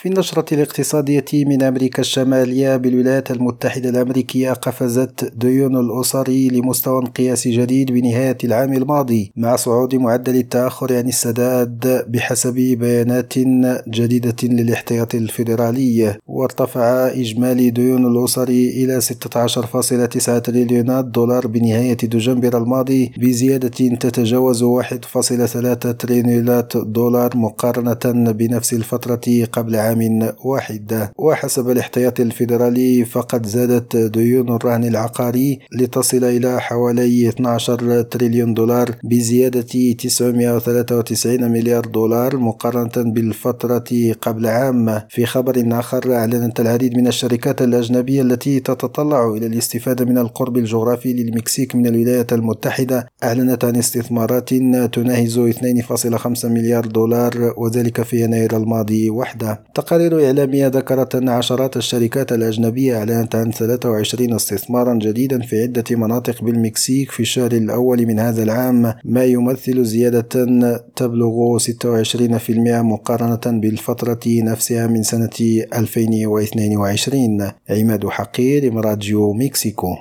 في النشرة الاقتصادية من أمريكا الشمالية بالولايات المتحدة الأمريكية قفزت ديون الأسر لمستوى قياسي جديد بنهاية العام الماضي مع صعود معدل التأخر عن السداد بحسب بيانات جديدة للاحتياط الفيدرالي. وارتفع إجمالي ديون الأسر إلى 16.9 تريليونات دولار بنهاية دجنبر الماضي بزيادة تتجاوز 1.3 تريليونات دولار مقارنة بنفس الفترة قبل عام واحد. وحسب الاحتياط الفيدرالي فقد زادت ديون الرهن العقاري لتصل إلى حوالي 12 تريليون دولار بزيادة 993 مليار دولار مقارنة بالفترة قبل عام. في خبر آخر أعلنت العديد من الشركات الأجنبية التي تتطلع إلى الاستفادة من القرب الجغرافي للمكسيك من الولايات المتحدة. أعلنت عن استثمارات تناهز 2.5 مليار دولار وذلك في يناير الماضي وحده. تقارير إعلامية ذكرت أن عشرات الشركات الأجنبية أعلنت عن 23 استثمارا جديدا في عدة مناطق بالمكسيك في الشهر الأول من هذا العام ما يمثل زيادة تبلغ 26% مقارنة بالفترة نفسها من سنة 2022 عماد حقير راديو مكسيكو.